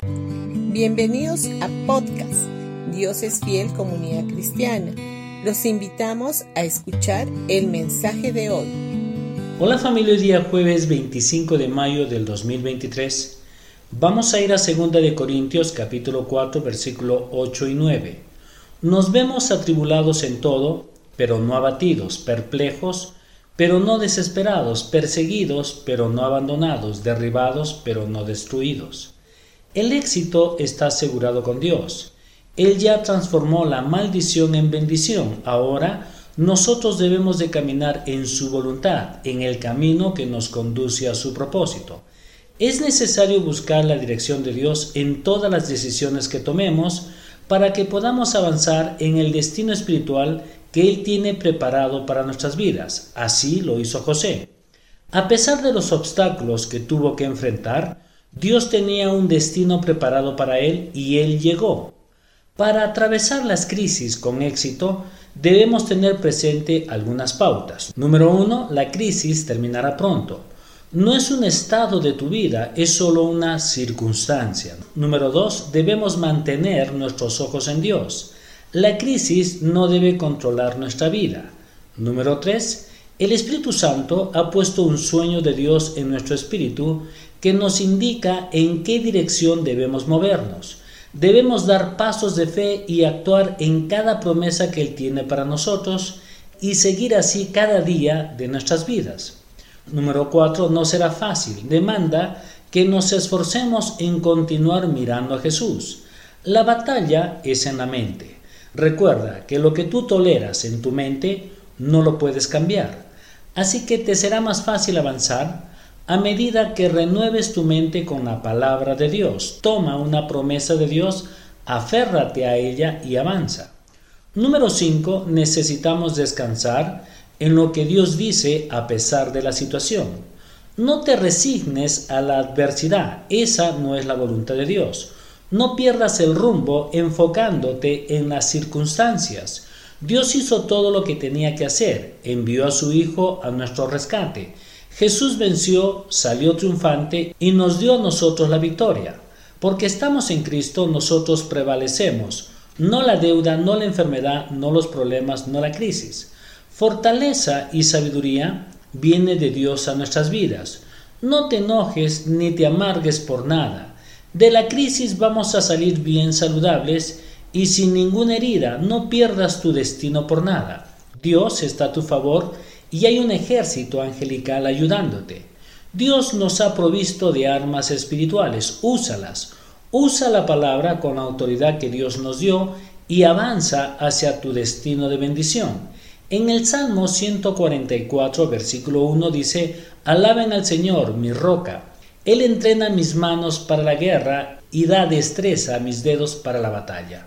Bienvenidos a podcast Dios es fiel comunidad cristiana. Los invitamos a escuchar el mensaje de hoy. Hola familia, hoy día jueves 25 de mayo del 2023. Vamos a ir a 2 de Corintios capítulo 4 versículo 8 y 9. Nos vemos atribulados en todo, pero no abatidos, perplejos, pero no desesperados, perseguidos, pero no abandonados, derribados, pero no destruidos. El éxito está asegurado con Dios. Él ya transformó la maldición en bendición. Ahora nosotros debemos de caminar en su voluntad, en el camino que nos conduce a su propósito. Es necesario buscar la dirección de Dios en todas las decisiones que tomemos para que podamos avanzar en el destino espiritual que Él tiene preparado para nuestras vidas. Así lo hizo José. A pesar de los obstáculos que tuvo que enfrentar, Dios tenía un destino preparado para él y él llegó. Para atravesar las crisis con éxito, debemos tener presente algunas pautas. Número uno, la crisis terminará pronto. No es un estado de tu vida, es solo una circunstancia. Número dos, debemos mantener nuestros ojos en Dios. La crisis no debe controlar nuestra vida. Número 3. El Espíritu Santo ha puesto un sueño de Dios en nuestro espíritu que nos indica en qué dirección debemos movernos. Debemos dar pasos de fe y actuar en cada promesa que Él tiene para nosotros y seguir así cada día de nuestras vidas. Número 4. No será fácil. Demanda que nos esforcemos en continuar mirando a Jesús. La batalla es en la mente. Recuerda que lo que tú toleras en tu mente no lo puedes cambiar. Así que te será más fácil avanzar a medida que renueves tu mente con la palabra de Dios. Toma una promesa de Dios, aférrate a ella y avanza. Número 5. Necesitamos descansar en lo que Dios dice a pesar de la situación. No te resignes a la adversidad, esa no es la voluntad de Dios. No pierdas el rumbo enfocándote en las circunstancias. Dios hizo todo lo que tenía que hacer, envió a su Hijo a nuestro rescate. Jesús venció, salió triunfante y nos dio a nosotros la victoria. Porque estamos en Cristo, nosotros prevalecemos. No la deuda, no la enfermedad, no los problemas, no la crisis. Fortaleza y sabiduría viene de Dios a nuestras vidas. No te enojes ni te amargues por nada. De la crisis vamos a salir bien saludables y sin ninguna herida. No pierdas tu destino por nada. Dios está a tu favor y hay un ejército angelical ayudándote. Dios nos ha provisto de armas espirituales. Úsalas. Usa la palabra con la autoridad que Dios nos dio y avanza hacia tu destino de bendición. En el Salmo 144, versículo 1 dice, Alaben al Señor, mi roca él entrena mis manos para la guerra y da destreza a mis dedos para la batalla.